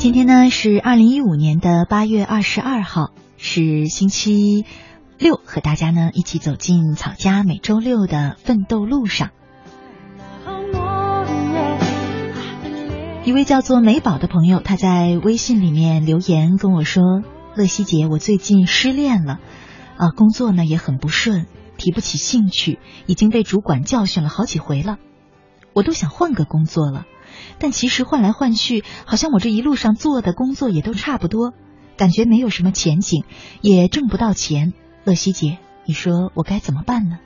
今天呢是二零一五年的八月二十二号，是星期六，和大家呢一起走进草家每周六的奋斗路上。一位叫做美宝的朋友，他在微信里面留言跟我说：“乐西姐，我最近失恋了，啊，工作呢也很不顺，提不起兴趣，已经被主管教训了好几回了，我都想换个工作了。”但其实换来换去，好像我这一路上做的工作也都差不多，感觉没有什么前景，也挣不到钱。乐西姐，你说我该怎么办呢？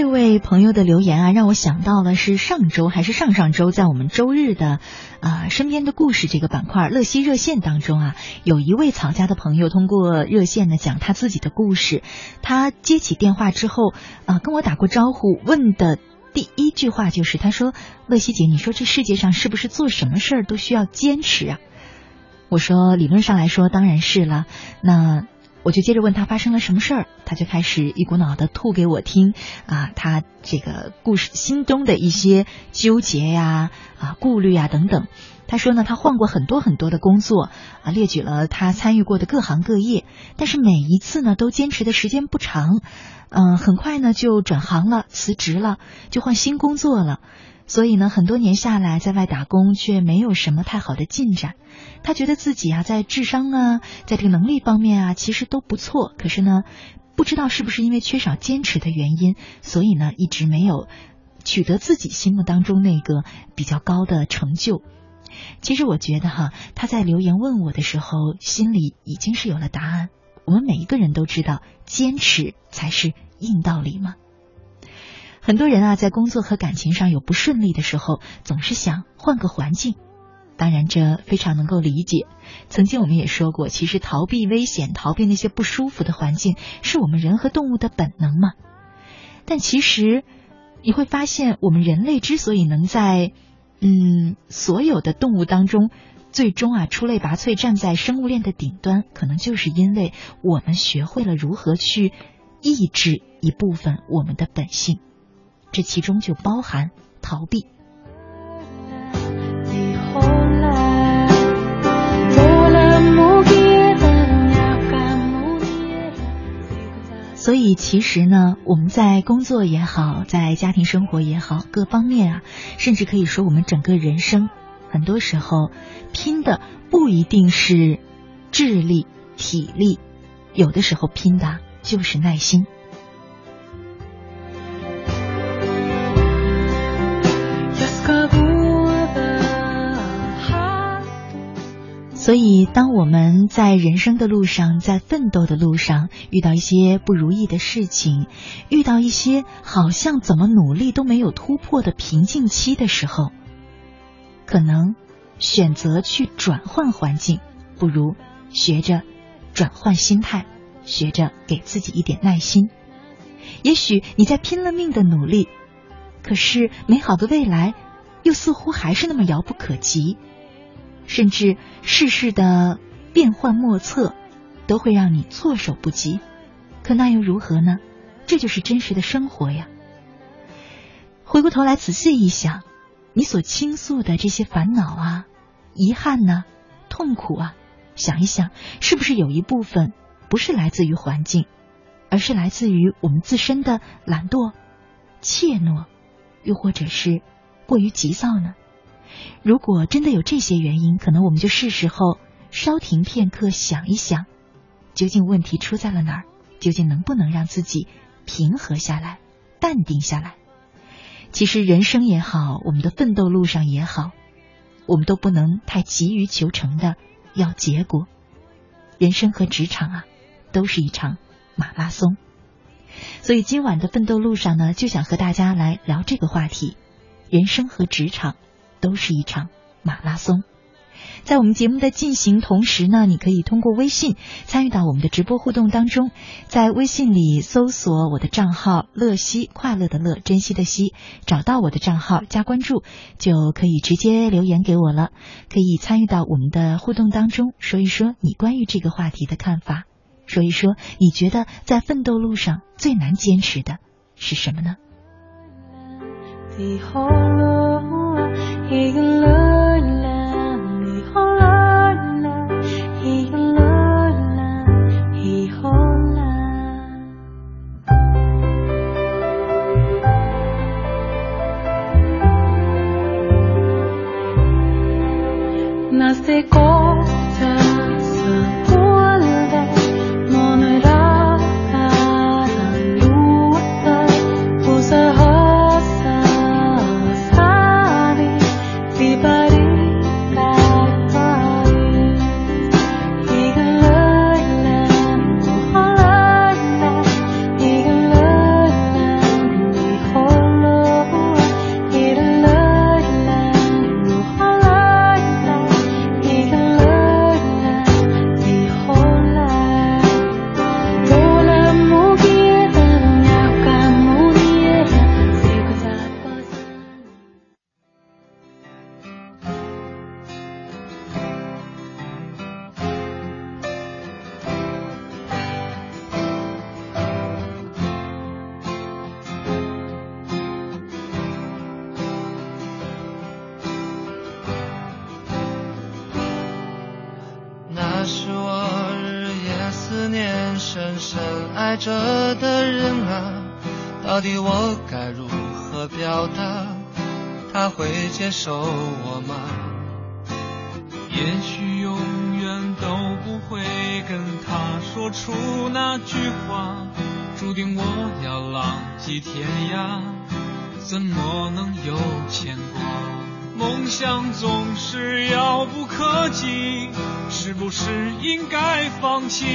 这位朋友的留言啊，让我想到了是上周还是上上周，在我们周日的啊身边的故事这个板块乐西热线当中啊，有一位曹家的朋友通过热线呢讲他自己的故事。他接起电话之后啊，跟我打过招呼，问的第一句话就是他说：“乐西姐，你说这世界上是不是做什么事儿都需要坚持啊？”我说：“理论上来说，当然是了。”那。我就接着问他发生了什么事儿，他就开始一股脑的吐给我听啊，他这个故事心中的一些纠结呀、啊顾虑啊等等。他说呢，他换过很多很多的工作啊，列举了他参与过的各行各业，但是每一次呢都坚持的时间不长，嗯，很快呢就转行了，辞职了，就换新工作了。所以呢，很多年下来，在外打工却没有什么太好的进展。他觉得自己啊，在智商啊，在这个能力方面啊，其实都不错。可是呢，不知道是不是因为缺少坚持的原因，所以呢，一直没有取得自己心目当中那个比较高的成就。其实我觉得哈，他在留言问我的时候，心里已经是有了答案。我们每一个人都知道，坚持才是硬道理嘛。很多人啊，在工作和感情上有不顺利的时候，总是想换个环境。当然，这非常能够理解。曾经我们也说过，其实逃避危险、逃避那些不舒服的环境，是我们人和动物的本能嘛。但其实你会发现，我们人类之所以能在嗯所有的动物当中，最终啊出类拔萃，站在生物链的顶端，可能就是因为我们学会了如何去抑制一部分我们的本性。这其中就包含逃避，所以其实呢，我们在工作也好，在家庭生活也好，各方面啊，甚至可以说我们整个人生，很多时候拼的不一定是智力、体力，有的时候拼的就是耐心。所以，当我们在人生的路上，在奋斗的路上，遇到一些不如意的事情，遇到一些好像怎么努力都没有突破的瓶颈期的时候，可能选择去转换环境，不如学着转换心态，学着给自己一点耐心。也许你在拼了命的努力，可是美好的未来又似乎还是那么遥不可及。甚至世事的变幻莫测，都会让你措手不及。可那又如何呢？这就是真实的生活呀。回过头来仔细一想，你所倾诉的这些烦恼啊、遗憾呢、痛苦啊，想一想，是不是有一部分不是来自于环境，而是来自于我们自身的懒惰、怯懦，又或者是过于急躁呢？如果真的有这些原因，可能我们就是时候稍停片刻，想一想，究竟问题出在了哪儿？究竟能不能让自己平和下来、淡定下来？其实人生也好，我们的奋斗路上也好，我们都不能太急于求成的要结果。人生和职场啊，都是一场马拉松。所以今晚的奋斗路上呢，就想和大家来聊这个话题：人生和职场。都是一场马拉松，在我们节目的进行同时呢，你可以通过微信参与到我们的直播互动当中，在微信里搜索我的账号“乐西”，快乐的乐，珍惜的惜，找到我的账号加关注，就可以直接留言给我了。可以参与到我们的互动当中，说一说你关于这个话题的看法，说一说你觉得在奋斗路上最难坚持的是什么呢咿吼啦，咿个啦啦，咿吼啦啦，咿个啦啦，咿吼啦。那是个。到底我该如何表达？他会接受我吗？也许永远都不会跟他说出那句话。注定我要浪迹天涯，怎么能有牵挂？梦想总是遥不可及，是不是应该放弃？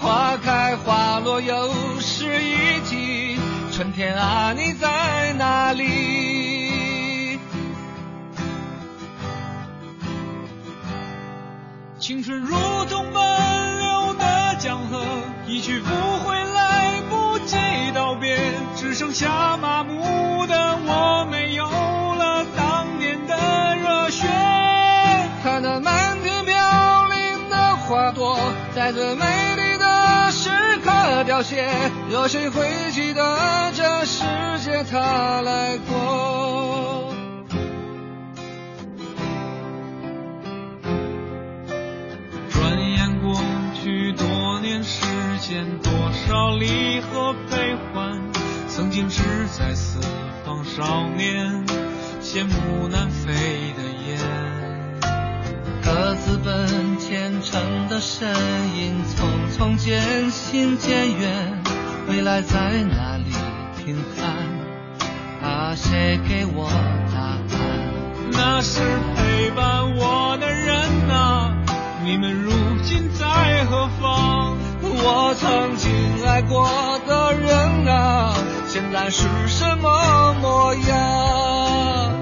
花开花落，又是一季。春天啊你在哪里？青春如同奔流的江河一去不回来不及道别只剩下麻木的我没有了当年的热血。看那漫天飘零的花朵在最美些，有谁会记得这世界他来过？转眼过去多年时间，多少离合悲欢，曾经志在四方少年，羡慕南飞的雁，各自奔。虔诚的身影，匆匆渐行渐远，未来在哪里停看？啊，谁给我答案？那是陪伴我的人、啊，你们如今在何方？我曾经爱过的人啊，现在是什么模样？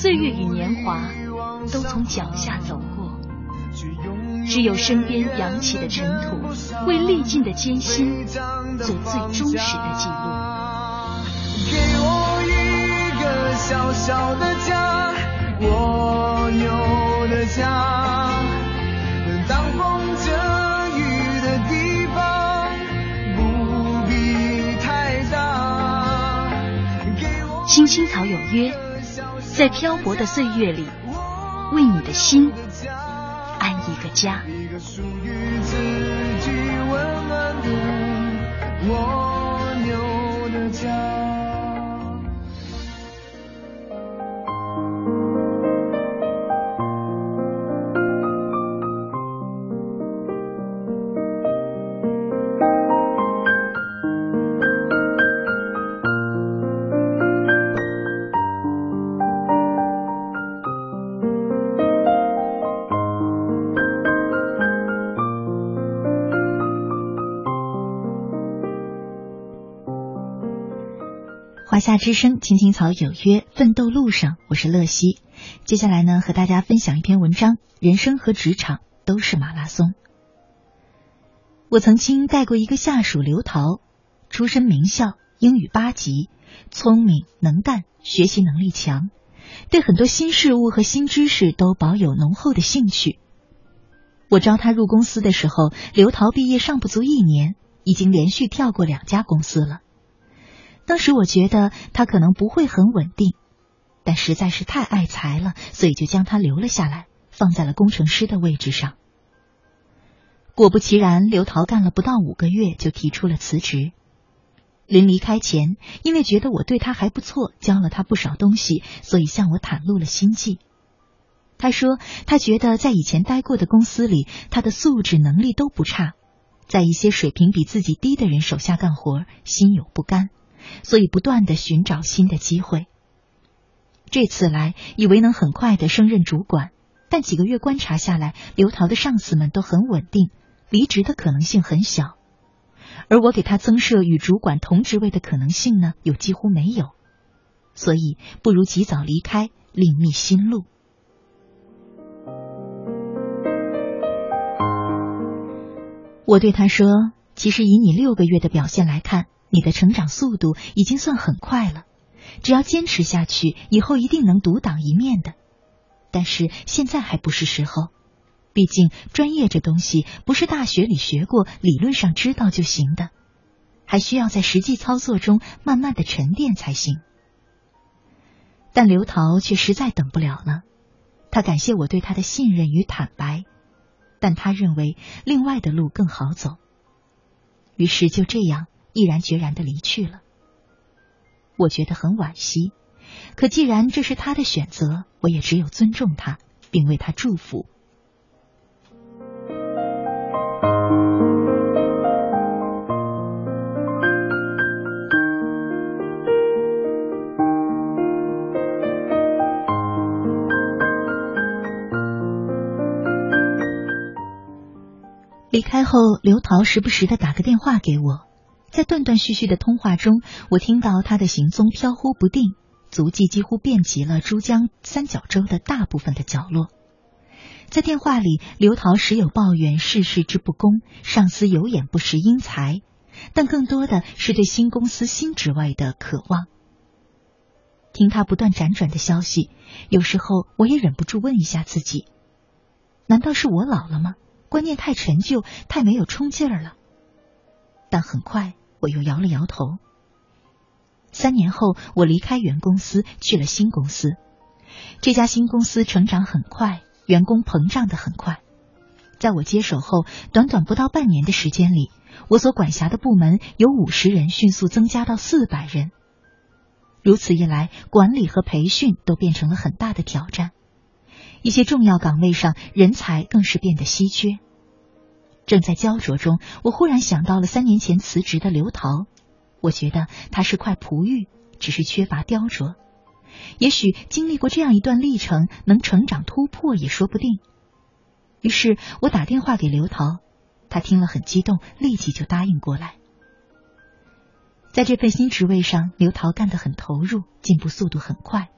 岁月与年华都从脚下走过，只有身边扬起的尘土，为历尽的艰辛做最忠实的记录。给我一个小小的家，我有的家，当风遮雨的地方，不必太大。给我青青草有约，在漂泊的岁月里，为你的心安一个家。一个属于自己温暖的蜗夏之声，青青草有约，奋斗路上，我是乐西。接下来呢，和大家分享一篇文章：人生和职场都是马拉松。我曾经带过一个下属刘桃，出身名校，英语八级，聪明能干，学习能力强，对很多新事物和新知识都保有浓厚的兴趣。我招他入公司的时候，刘桃毕业尚不足一年，已经连续跳过两家公司了。当时我觉得他可能不会很稳定，但实在是太爱才了，所以就将他留了下来，放在了工程师的位置上。果不其然，刘桃干了不到五个月就提出了辞职。临离开前，因为觉得我对他还不错，教了他不少东西，所以向我袒露了心迹。他说，他觉得在以前待过的公司里，他的素质能力都不差，在一些水平比自己低的人手下干活，心有不甘。所以不断的寻找新的机会。这次来以为能很快的升任主管，但几个月观察下来，刘桃的上司们都很稳定，离职的可能性很小，而我给他增设与主管同职位的可能性呢，又几乎没有。所以不如及早离开，另觅新路。我对他说：“其实以你六个月的表现来看。”你的成长速度已经算很快了，只要坚持下去，以后一定能独当一面的。但是现在还不是时候，毕竟专业这东西不是大学里学过、理论上知道就行的，还需要在实际操作中慢慢的沉淀才行。但刘桃却实在等不了了，他感谢我对他的信任与坦白，但他认为另外的路更好走，于是就这样。毅然决然的离去了，我觉得很惋惜。可既然这是他的选择，我也只有尊重他，并为他祝福。离开后，刘桃时不时的打个电话给我。在断断续续的通话中，我听到他的行踪飘忽不定，足迹几乎遍及了珠江三角洲的大部分的角落。在电话里，刘桃时有抱怨世事之不公，上司有眼不识英才，但更多的是对新公司新职位的渴望。听他不断辗转的消息，有时候我也忍不住问一下自己：难道是我老了吗？观念太陈旧，太没有冲劲儿了？但很快。我又摇了摇头。三年后，我离开原公司，去了新公司。这家新公司成长很快，员工膨胀的很快。在我接手后，短短不到半年的时间里，我所管辖的部门由五十人迅速增加到四百人。如此一来，管理和培训都变成了很大的挑战。一些重要岗位上，人才更是变得稀缺。正在焦灼中，我忽然想到了三年前辞职的刘桃。我觉得他是块璞玉，只是缺乏雕琢。也许经历过这样一段历程，能成长突破也说不定。于是我打电话给刘桃，他听了很激动，立即就答应过来。在这份新职位上，刘桃干得很投入，进步速度很快。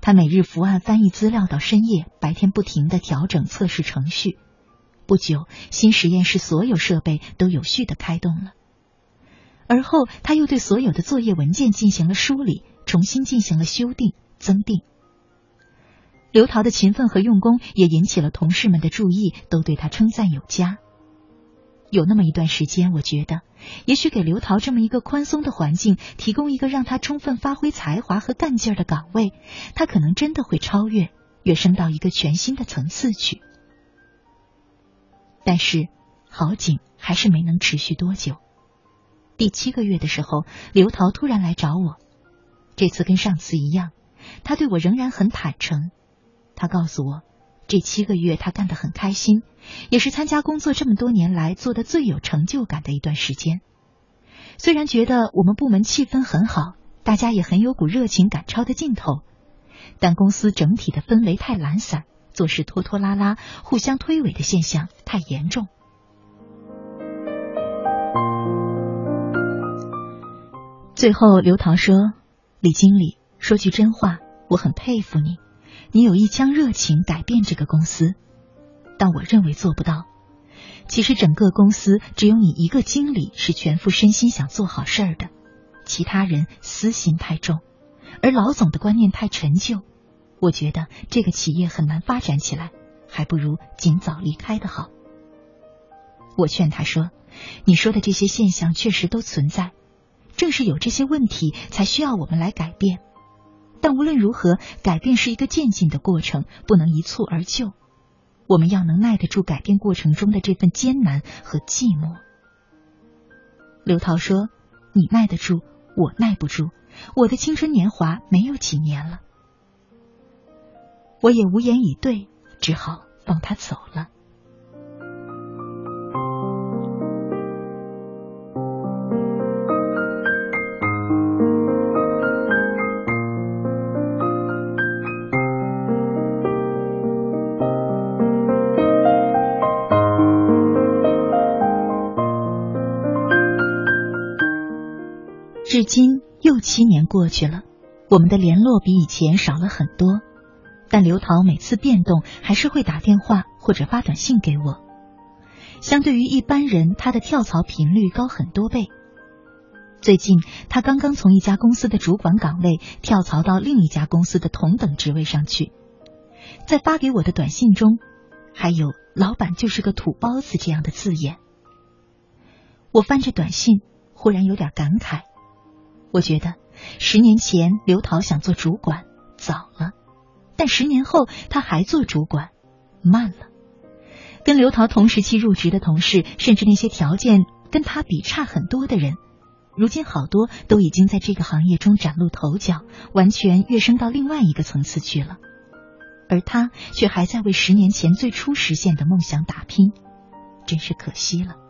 他每日伏案翻译资料到深夜，白天不停的调整测试程序。不久，新实验室所有设备都有序的开动了。而后，他又对所有的作业文件进行了梳理，重新进行了修订、增订。刘桃的勤奋和用功也引起了同事们的注意，都对他称赞有加。有那么一段时间，我觉得，也许给刘桃这么一个宽松的环境，提供一个让他充分发挥才华和干劲儿的岗位，他可能真的会超越，跃升到一个全新的层次去。但是，好景还是没能持续多久。第七个月的时候，刘桃突然来找我，这次跟上次一样，他对我仍然很坦诚。他告诉我。这七个月，他干得很开心，也是参加工作这么多年来做的最有成就感的一段时间。虽然觉得我们部门气氛很好，大家也很有股热情赶超的劲头，但公司整体的氛围太懒散，做事拖拖拉拉、互相推诿的现象太严重。最后，刘桃说：“李经理，说句真话，我很佩服你。”你有一腔热情改变这个公司，但我认为做不到。其实整个公司只有你一个经理是全副身心想做好事儿的，其他人私心太重，而老总的观念太陈旧。我觉得这个企业很难发展起来，还不如尽早离开的好。我劝他说：“你说的这些现象确实都存在，正是有这些问题，才需要我们来改变。”但无论如何，改变是一个渐进的过程，不能一蹴而就。我们要能耐得住改变过程中的这份艰难和寂寞。刘涛说：“你耐得住，我耐不住。我的青春年华没有几年了。”我也无言以对，只好放他走了。至今又七年过去了，我们的联络比以前少了很多，但刘桃每次变动还是会打电话或者发短信给我。相对于一般人，他的跳槽频率高很多倍。最近，他刚刚从一家公司的主管岗位跳槽到另一家公司的同等职位上去，在发给我的短信中，还有“老板就是个土包子”这样的字眼。我翻着短信，忽然有点感慨。我觉得十年前刘桃想做主管早了，但十年后他还做主管慢了。跟刘桃同时期入职的同事，甚至那些条件跟他比差很多的人，如今好多都已经在这个行业中崭露头角，完全跃升到另外一个层次去了。而他却还在为十年前最初实现的梦想打拼，真是可惜了。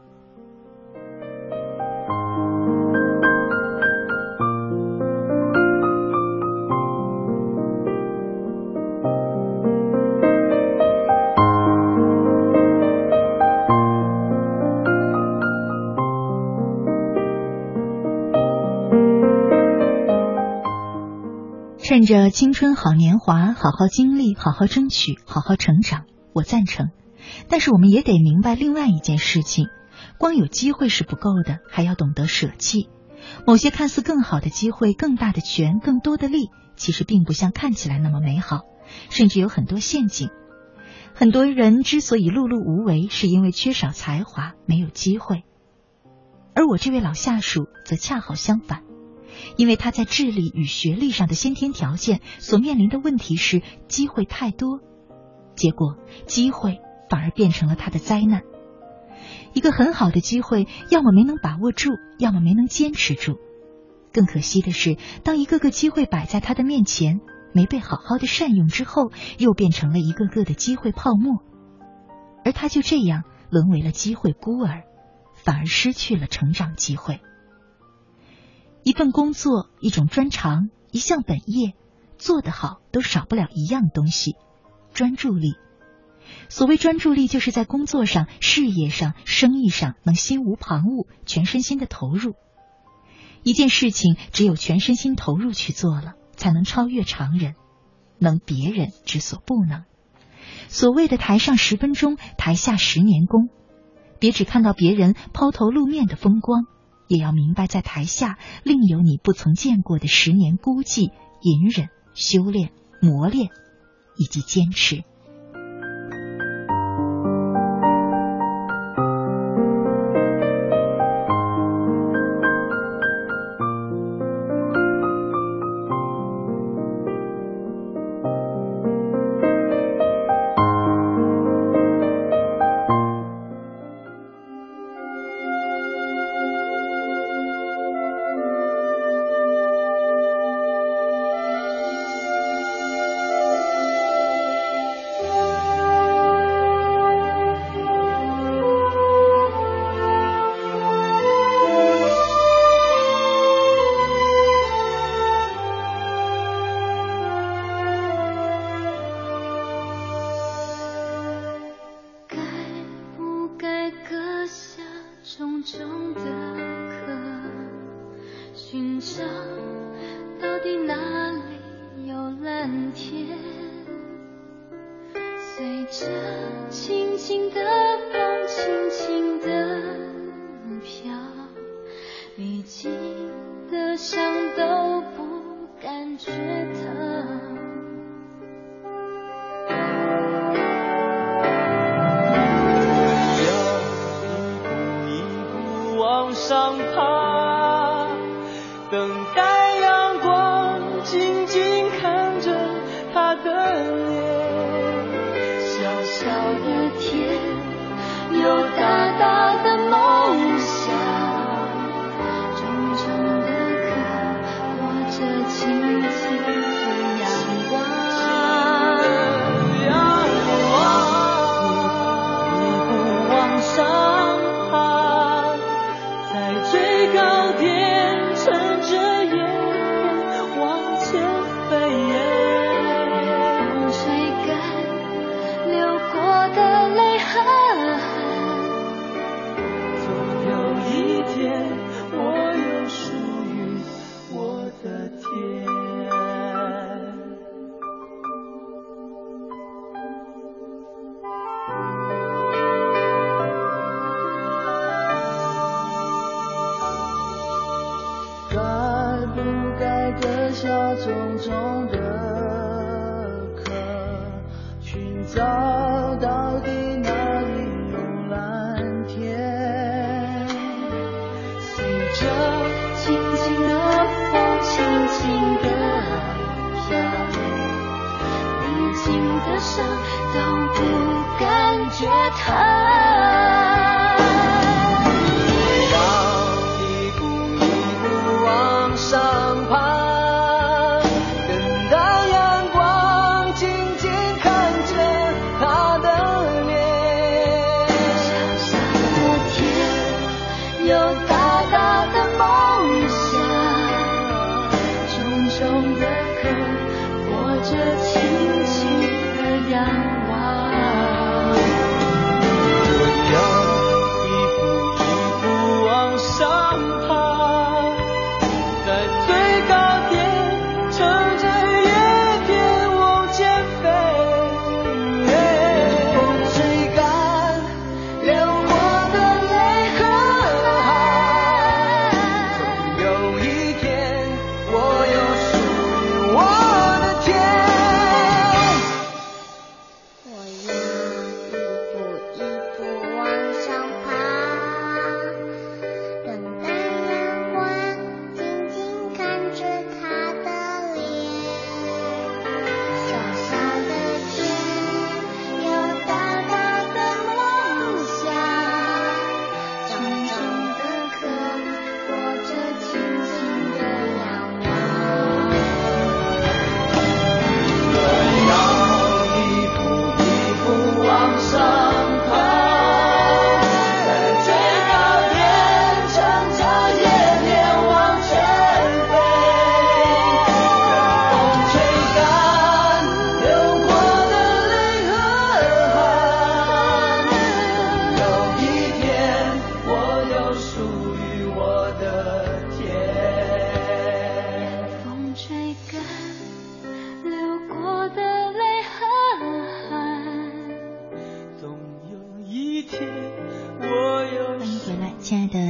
趁着青春好年华，好好经历，好好争取，好好成长，我赞成。但是我们也得明白另外一件事情：光有机会是不够的，还要懂得舍弃。某些看似更好的机会、更大的权、更多的利，其实并不像看起来那么美好，甚至有很多陷阱。很多人之所以碌碌无为，是因为缺少才华，没有机会。而我这位老下属则恰好相反。因为他在智力与学历上的先天条件所面临的问题是机会太多，结果机会反而变成了他的灾难。一个很好的机会，要么没能把握住，要么没能坚持住。更可惜的是，当一个个机会摆在他的面前，没被好好的善用之后，又变成了一个个的机会泡沫，而他就这样沦为了机会孤儿，反而失去了成长机会。一份工作，一种专长，一项本业，做得好都少不了一样东西：专注力。所谓专注力，就是在工作上、事业上、生意上能心无旁骛、全身心的投入。一件事情只有全身心投入去做了，才能超越常人，能别人之所不能。所谓的台上十分钟，台下十年功。别只看到别人抛头露面的风光，也要明白在台下另有你不曾见过的十年孤寂、隐忍、修炼、磨练以及坚持。another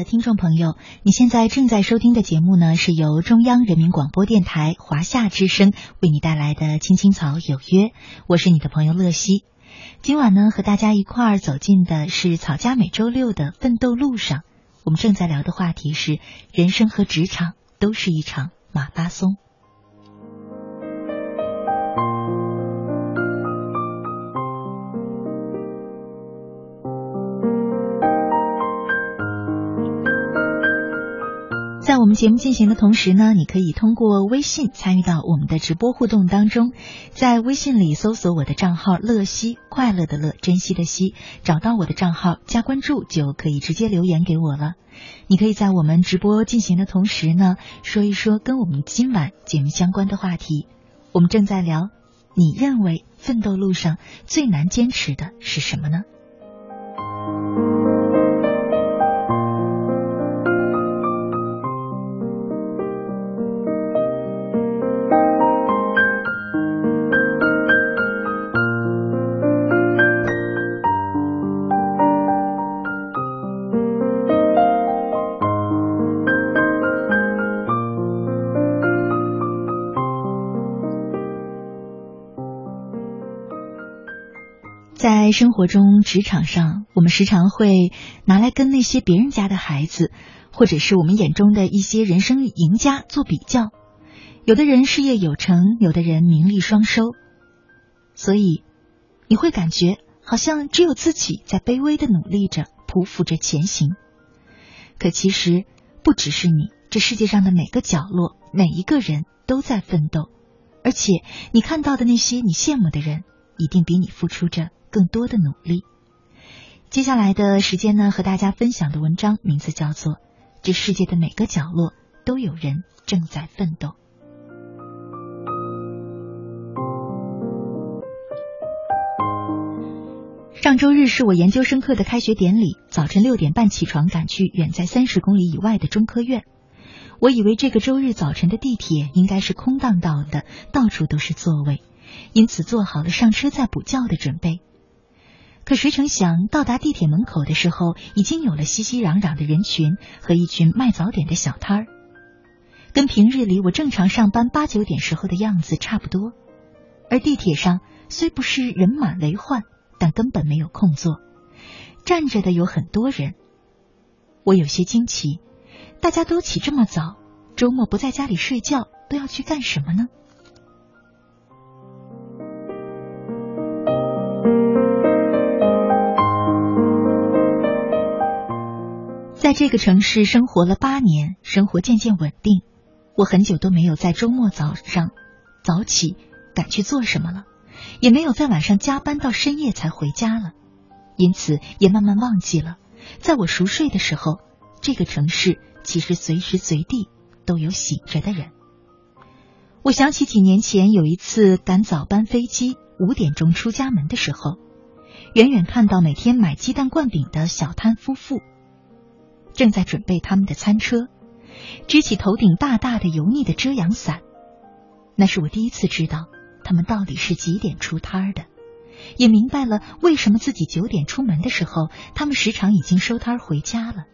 听众朋友，你现在正在收听的节目呢，是由中央人民广播电台华夏之声为你带来的《青青草有约》，我是你的朋友乐西。今晚呢，和大家一块儿走进的是草家每周六的奋斗路上。我们正在聊的话题是：人生和职场都是一场马拉松。节目进行的同时呢，你可以通过微信参与到我们的直播互动当中，在微信里搜索我的账号“乐西”，快乐的乐，珍惜的惜，找到我的账号加关注，就可以直接留言给我了。你可以在我们直播进行的同时呢，说一说跟我们今晚节目相关的话题。我们正在聊，你认为奋斗路上最难坚持的是什么呢？在生活中、职场上，我们时常会拿来跟那些别人家的孩子，或者是我们眼中的一些人生赢家做比较。有的人事业有成，有的人名利双收，所以你会感觉好像只有自己在卑微的努力着，匍匐着前行。可其实不只是你，这世界上的每个角落、每一个人都在奋斗，而且你看到的那些你羡慕的人，一定比你付出着。更多的努力。接下来的时间呢，和大家分享的文章名字叫做《这世界的每个角落都有人正在奋斗》。上周日是我研究生课的开学典礼，早晨六点半起床，赶去远在三十公里以外的中科院。我以为这个周日早晨的地铁应该是空荡荡的，到处都是座位，因此做好了上车再补觉的准备。可谁成想，到达地铁门口的时候，已经有了熙熙攘攘的人群和一群卖早点的小摊儿，跟平日里我正常上班八九点时候的样子差不多。而地铁上虽不是人满为患，但根本没有空座，站着的有很多人。我有些惊奇，大家都起这么早，周末不在家里睡觉，都要去干什么呢？在这个城市生活了八年，生活渐渐稳定，我很久都没有在周末早上早起赶去做什么了，也没有在晚上加班到深夜才回家了，因此也慢慢忘记了，在我熟睡的时候，这个城市其实随时随地都有醒着的人。我想起几年前有一次赶早班飞机，五点钟出家门的时候，远远看到每天买鸡蛋灌饼的小摊夫妇。正在准备他们的餐车，支起头顶大大的油腻的遮阳伞。那是我第一次知道他们到底是几点出摊的，也明白了为什么自己九点出门的时候，他们时常已经收摊回家了。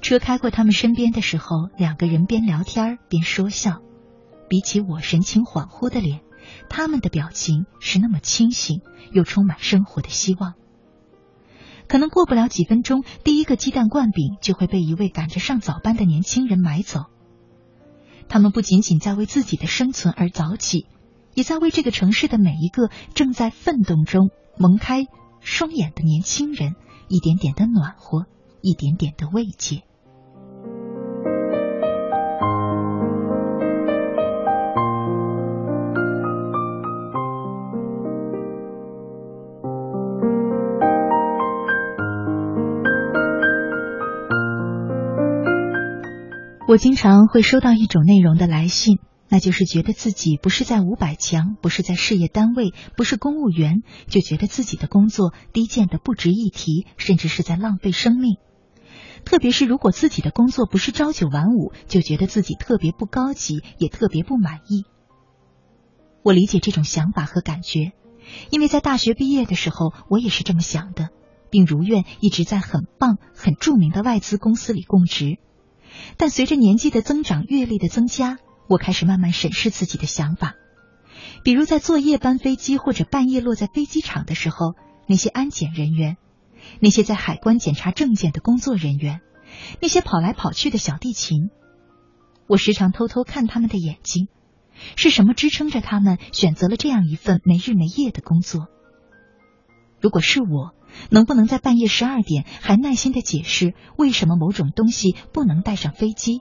车开过他们身边的时候，两个人边聊天边说笑。比起我神情恍惚的脸，他们的表情是那么清醒，又充满生活的希望。可能过不了几分钟，第一个鸡蛋灌饼就会被一位赶着上早班的年轻人买走。他们不仅仅在为自己的生存而早起，也在为这个城市的每一个正在奋斗中蒙开双眼的年轻人一点点的暖和，一点点的慰藉。我经常会收到一种内容的来信，那就是觉得自己不是在五百强，不是在事业单位，不是公务员，就觉得自己的工作低贱的不值一提，甚至是在浪费生命。特别是如果自己的工作不是朝九晚五，就觉得自己特别不高级，也特别不满意。我理解这种想法和感觉，因为在大学毕业的时候，我也是这么想的，并如愿一直在很棒、很著名的外资公司里供职。但随着年纪的增长、阅历的增加，我开始慢慢审视自己的想法。比如在坐夜班飞机或者半夜落在飞机场的时候，那些安检人员，那些在海关检查证件的工作人员，那些跑来跑去的小地勤，我时常偷偷看他们的眼睛，是什么支撑着他们选择了这样一份没日没夜的工作？如果是我，能不能在半夜十二点还耐心的解释为什么某种东西不能带上飞机？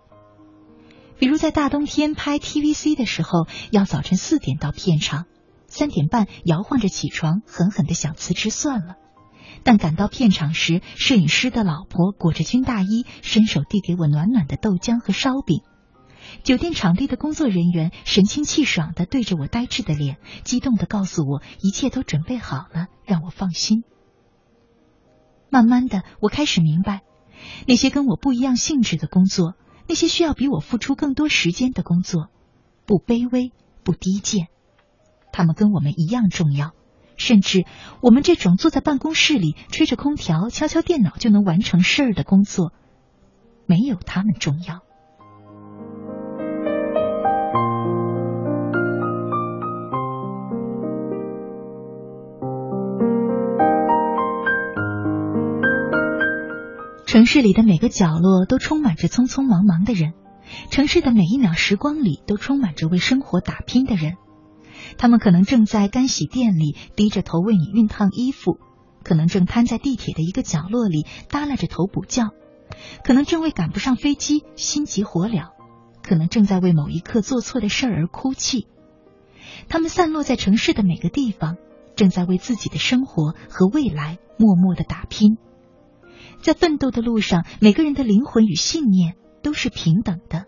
比如在大冬天拍 TVC 的时候，要早晨四点到片场，三点半摇晃着起床，狠狠的想辞职算了。但赶到片场时，摄影师的老婆裹着军大衣，伸手递给我暖暖的豆浆和烧饼。酒店场地的工作人员神清气爽的对着我呆滞的脸，激动的告诉我一切都准备好了，让我放心。慢慢的，我开始明白，那些跟我不一样性质的工作。那些需要比我付出更多时间的工作，不卑微，不低贱，他们跟我们一样重要。甚至我们这种坐在办公室里吹着空调、敲敲电脑就能完成事儿的工作，没有他们重要。城市里的每个角落都充满着匆匆忙忙的人，城市的每一秒时光里都充满着为生活打拼的人。他们可能正在干洗店里低着头为你熨烫衣服，可能正瘫在地铁的一个角落里耷拉着头补觉，可能正为赶不上飞机心急火燎，可能正在为某一刻做错的事而哭泣。他们散落在城市的每个地方，正在为自己的生活和未来默默的打拼。在奋斗的路上，每个人的灵魂与信念都是平等的，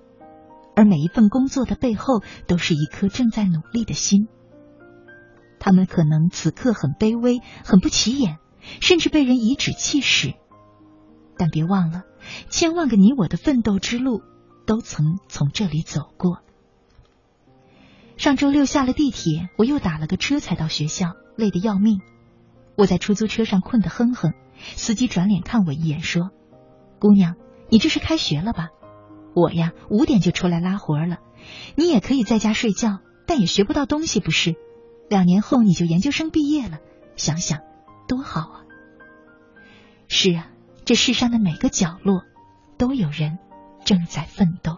而每一份工作的背后，都是一颗正在努力的心。他们可能此刻很卑微，很不起眼，甚至被人颐指气使，但别忘了，千万个你我的奋斗之路，都曾从这里走过。上周六下了地铁，我又打了个车才到学校，累得要命。我在出租车上困得哼哼。司机转脸看我一眼，说：“姑娘，你这是开学了吧？我呀，五点就出来拉活了。你也可以在家睡觉，但也学不到东西，不是？两年后你就研究生毕业了，想想多好啊！是啊，这世上的每个角落都有人正在奋斗。”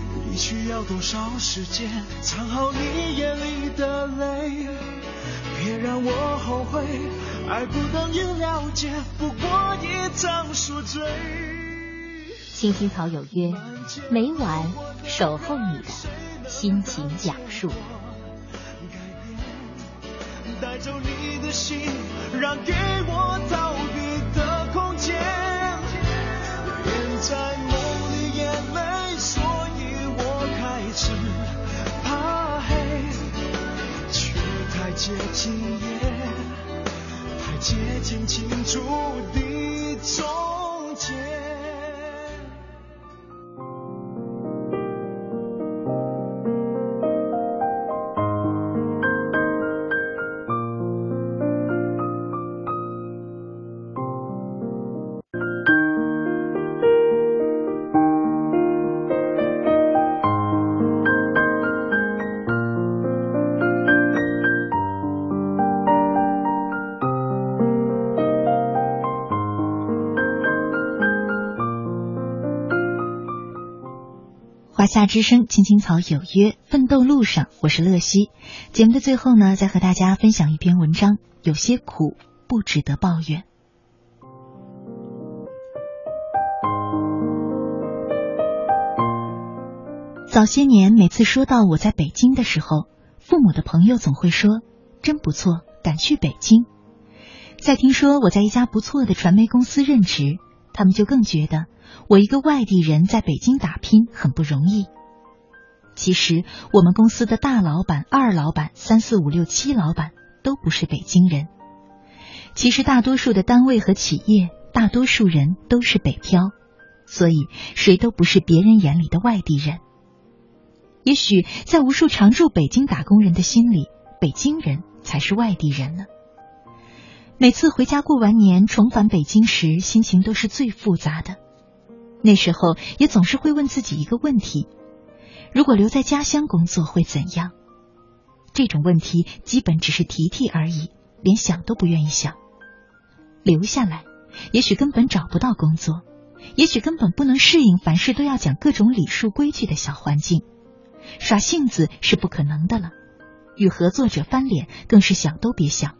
你需要多少时间藏好你眼里的泪？别让我后悔，爱不等于了解，不过一场宿醉。青青草有约，每晚守候你的心情讲述。带走你的心，让给我逃避太接近也，太接近清楚的终结。夏之声，青青草有约，奋斗路上，我是乐西。节目的最后呢，再和大家分享一篇文章，有些苦不值得抱怨。早些年，每次说到我在北京的时候，父母的朋友总会说：“真不错，敢去北京。”再听说我在一家不错的传媒公司任职，他们就更觉得我一个外地人在北京打拼很不容易。其实我们公司的大老板、二老板、三四五六七老板都不是北京人。其实大多数的单位和企业，大多数人都是北漂，所以谁都不是别人眼里的外地人。也许在无数常驻北京打工人的心里，北京人才是外地人呢。每次回家过完年，重返北京时，心情都是最复杂的。那时候也总是会问自己一个问题。如果留在家乡工作会怎样？这种问题基本只是提提而已，连想都不愿意想。留下来，也许根本找不到工作，也许根本不能适应凡事都要讲各种礼数规矩的小环境，耍性子是不可能的了。与合作者翻脸更是想都别想。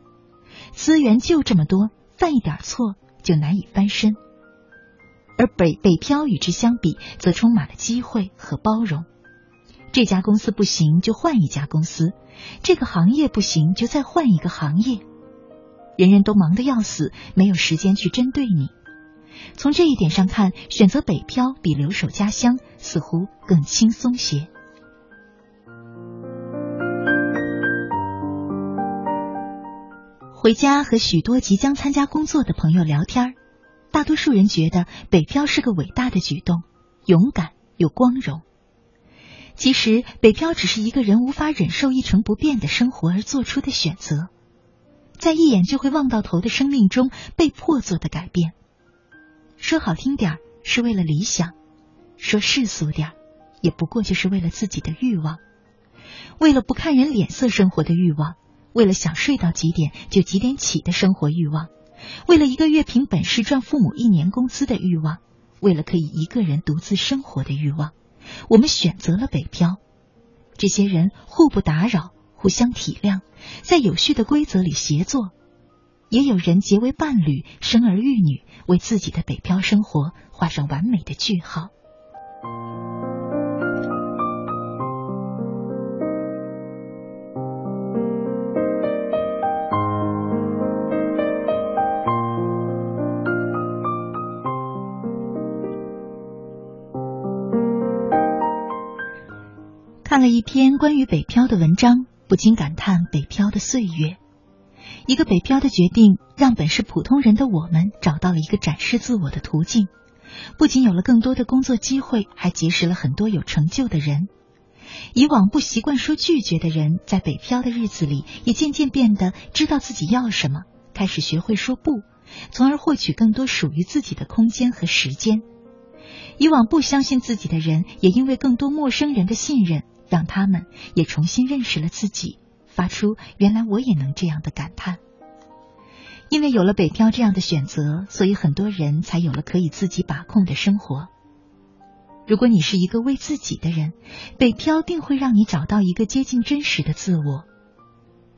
资源就这么多，犯一点错就难以翻身。而北北漂与之相比，则充满了机会和包容。这家公司不行，就换一家公司；这个行业不行，就再换一个行业。人人都忙得要死，没有时间去针对你。从这一点上看，选择北漂比留守家乡似乎更轻松些。回家和许多即将参加工作的朋友聊天，大多数人觉得北漂是个伟大的举动，勇敢又光荣。其实，北漂只是一个人无法忍受一成不变的生活而做出的选择，在一眼就会望到头的生命中被迫做的改变。说好听点儿是为了理想，说世俗点儿，也不过就是为了自己的欲望，为了不看人脸色生活的欲望，为了想睡到几点就几点起的生活欲望，为了一个月凭本事赚父母一年工资的欲望，为了可以一个人独自生活的欲望。我们选择了北漂，这些人互不打扰，互相体谅，在有序的规则里协作。也有人结为伴侣，生儿育女，为自己的北漂生活画上完美的句号。看了一篇关于北漂的文章，不禁感叹北漂的岁月。一个北漂的决定，让本是普通人的我们找到了一个展示自我的途径，不仅有了更多的工作机会，还结识了很多有成就的人。以往不习惯说拒绝的人，在北漂的日子里，也渐渐变得知道自己要什么，开始学会说不，从而获取更多属于自己的空间和时间。以往不相信自己的人，也因为更多陌生人的信任。让他们也重新认识了自己，发出“原来我也能这样的”感叹。因为有了北漂这样的选择，所以很多人才有了可以自己把控的生活。如果你是一个为自己的人，北漂定会让你找到一个接近真实的自我。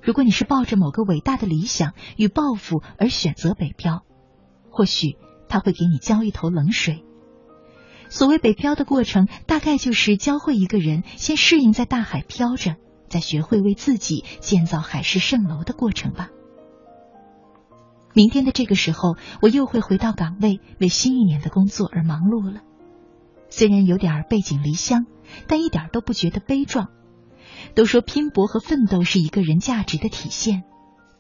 如果你是抱着某个伟大的理想与抱负而选择北漂，或许他会给你浇一头冷水。所谓北漂的过程，大概就是教会一个人先适应在大海漂着，再学会为自己建造海市蜃楼的过程吧。明天的这个时候，我又会回到岗位，为新一年的工作而忙碌了。虽然有点背井离乡，但一点都不觉得悲壮。都说拼搏和奋斗是一个人价值的体现，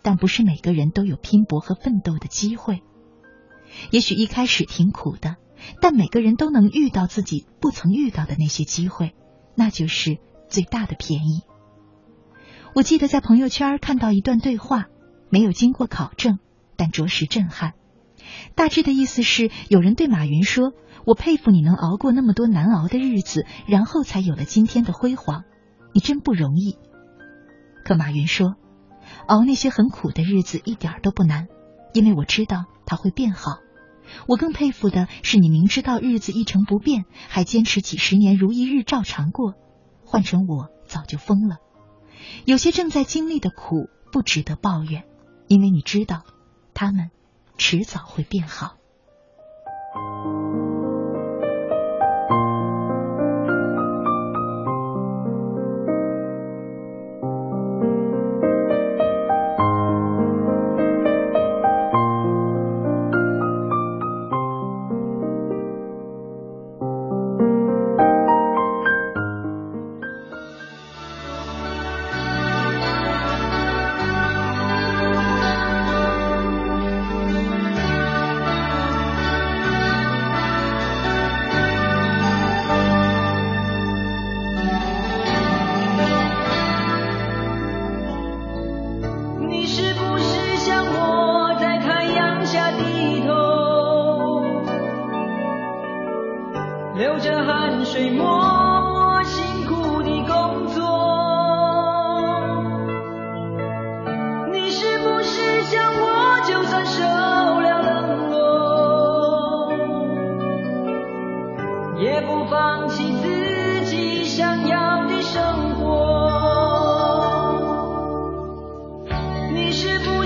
但不是每个人都有拼搏和奋斗的机会。也许一开始挺苦的。但每个人都能遇到自己不曾遇到的那些机会，那就是最大的便宜。我记得在朋友圈看到一段对话，没有经过考证，但着实震撼。大致的意思是，有人对马云说：“我佩服你能熬过那么多难熬的日子，然后才有了今天的辉煌，你真不容易。”可马云说：“熬那些很苦的日子一点都不难，因为我知道它会变好。”我更佩服的是，你明知道日子一成不变，还坚持几十年如一日照常过。换成我，早就疯了。有些正在经历的苦，不值得抱怨，因为你知道，他们迟早会变好。你是不